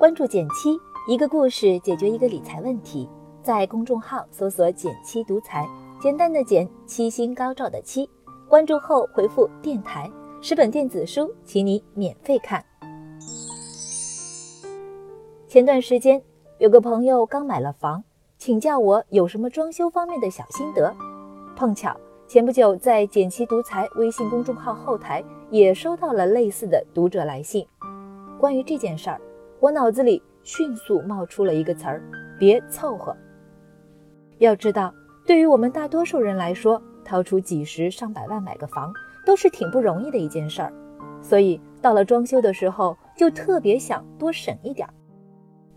关注减七，一个故事解决一个理财问题。在公众号搜索“减七独裁，简单的减，七星高照的七。关注后回复“电台”，十本电子书，请你免费看。前段时间有个朋友刚买了房，请教我有什么装修方面的小心得。碰巧前不久在“减七独裁微信公众号后台也收到了类似的读者来信。关于这件事儿，我脑子里迅速冒出了一个词儿：别凑合。要知道，对于我们大多数人来说，掏出几十上百万买个房都是挺不容易的一件事儿，所以到了装修的时候，就特别想多省一点儿。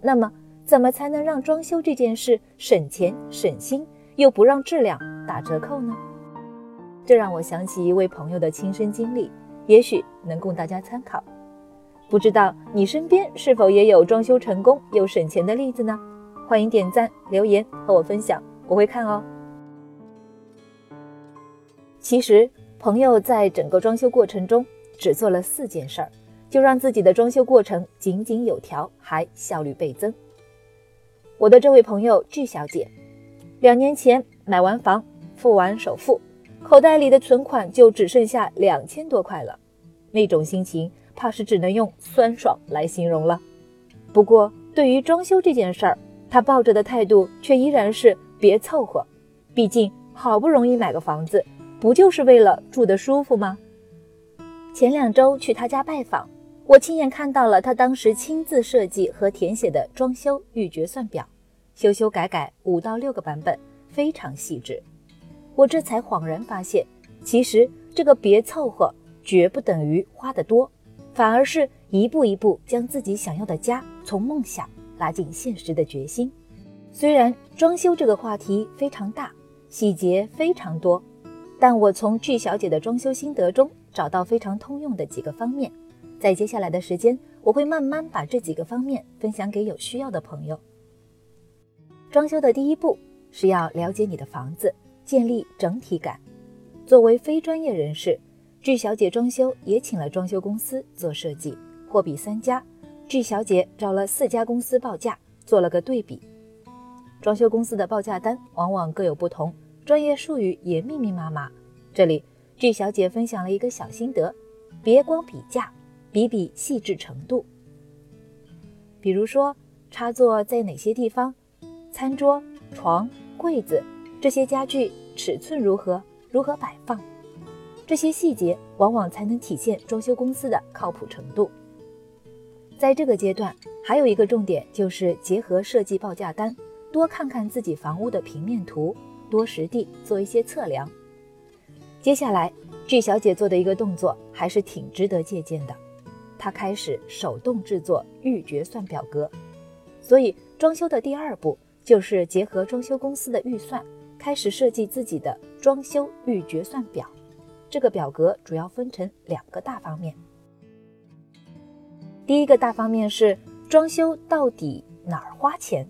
那么，怎么才能让装修这件事省钱省心，又不让质量打折扣呢？这让我想起一位朋友的亲身经历，也许能供大家参考。不知道你身边是否也有装修成功又省钱的例子呢？欢迎点赞留言和我分享。我会看哦。其实，朋友在整个装修过程中只做了四件事儿，就让自己的装修过程井井有条，还效率倍增。我的这位朋友巨小姐，两年前买完房，付完首付，口袋里的存款就只剩下两千多块了，那种心情怕是只能用酸爽来形容了。不过，对于装修这件事儿，他抱着的态度却依然是。别凑合，毕竟好不容易买个房子，不就是为了住得舒服吗？前两周去他家拜访，我亲眼看到了他当时亲自设计和填写的装修预决算表，修修改改五到六个版本，非常细致。我这才恍然发现，其实这个别凑合绝不等于花得多，反而是一步一步将自己想要的家从梦想拉进现实的决心。虽然装修这个话题非常大，细节非常多，但我从巨小姐的装修心得中找到非常通用的几个方面。在接下来的时间，我会慢慢把这几个方面分享给有需要的朋友。装修的第一步是要了解你的房子，建立整体感。作为非专业人士，巨小姐装修也请了装修公司做设计，货比三家，巨小姐找了四家公司报价，做了个对比。装修公司的报价单往往各有不同，专业术语也密密麻麻。这里巨小姐分享了一个小心得：别光比价，比比细致程度。比如说插座在哪些地方，餐桌、床、柜子这些家具尺寸如何，如何摆放，这些细节往往才能体现装修公司的靠谱程度。在这个阶段，还有一个重点就是结合设计报价单。多看看自己房屋的平面图，多实地做一些测量。接下来，巨小姐做的一个动作还是挺值得借鉴的，她开始手动制作预决算表格。所以，装修的第二步就是结合装修公司的预算，开始设计自己的装修预决算表。这个表格主要分成两个大方面。第一个大方面是装修到底哪儿花钱。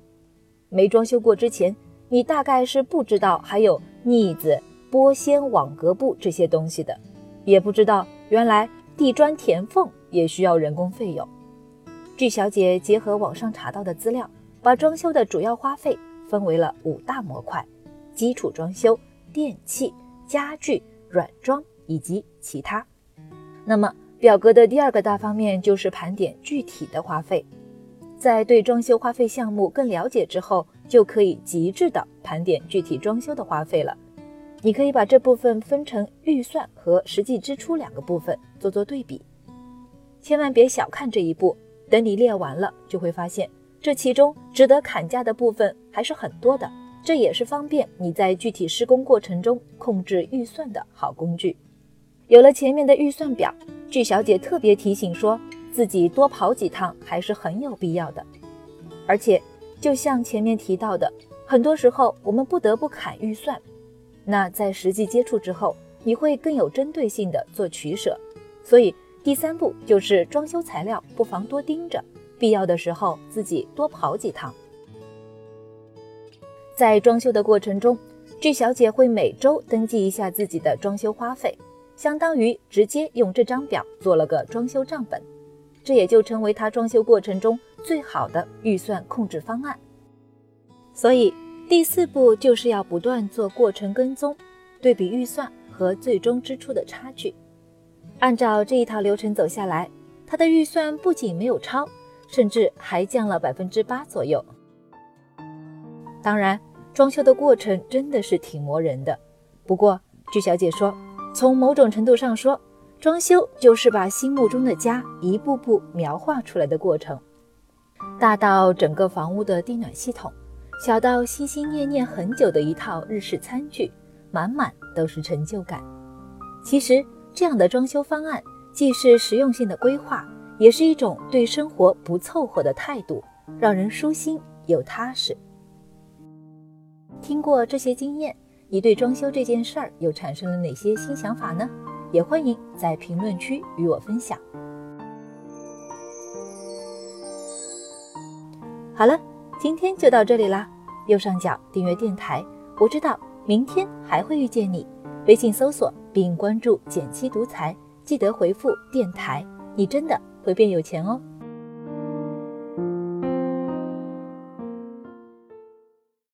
没装修过之前，你大概是不知道还有腻子、玻纤、网格布这些东西的，也不知道原来地砖填缝也需要人工费用。据小姐结合网上查到的资料，把装修的主要花费分为了五大模块：基础装修、电器、家具、软装以及其他。那么表格的第二个大方面就是盘点具体的花费。在对装修花费项目更了解之后，就可以极致的盘点具体装修的花费了。你可以把这部分分成预算和实际支出两个部分做做对比，千万别小看这一步。等你列完了，就会发现这其中值得砍价的部分还是很多的。这也是方便你在具体施工过程中控制预算的好工具。有了前面的预算表，巨小姐特别提醒说。自己多跑几趟还是很有必要的，而且就像前面提到的，很多时候我们不得不砍预算，那在实际接触之后，你会更有针对性的做取舍。所以第三步就是装修材料不妨多盯着，必要的时候自己多跑几趟。在装修的过程中，巨小姐会每周登记一下自己的装修花费，相当于直接用这张表做了个装修账本。这也就成为他装修过程中最好的预算控制方案。所以第四步就是要不断做过程跟踪，对比预算和最终支出的差距。按照这一套流程走下来，他的预算不仅没有超，甚至还降了百分之八左右。当然，装修的过程真的是挺磨人的。不过，据小姐说，从某种程度上说，装修就是把心目中的家一步步描画出来的过程。大到整个房屋的地暖系统，小到心心念念很久的一套日式餐具，满满都是成就感。其实，这样的装修方案既是实用性的规划，也是一种对生活不凑合的态度，让人舒心又踏实。听过这些经验，你对装修这件事儿又产生了哪些新想法呢？也欢迎在评论区与我分享。好了，今天就到这里啦。右上角订阅电台，我知道明天还会遇见你。微信搜索并关注“减七独裁，记得回复“电台”，你真的会变有钱哦。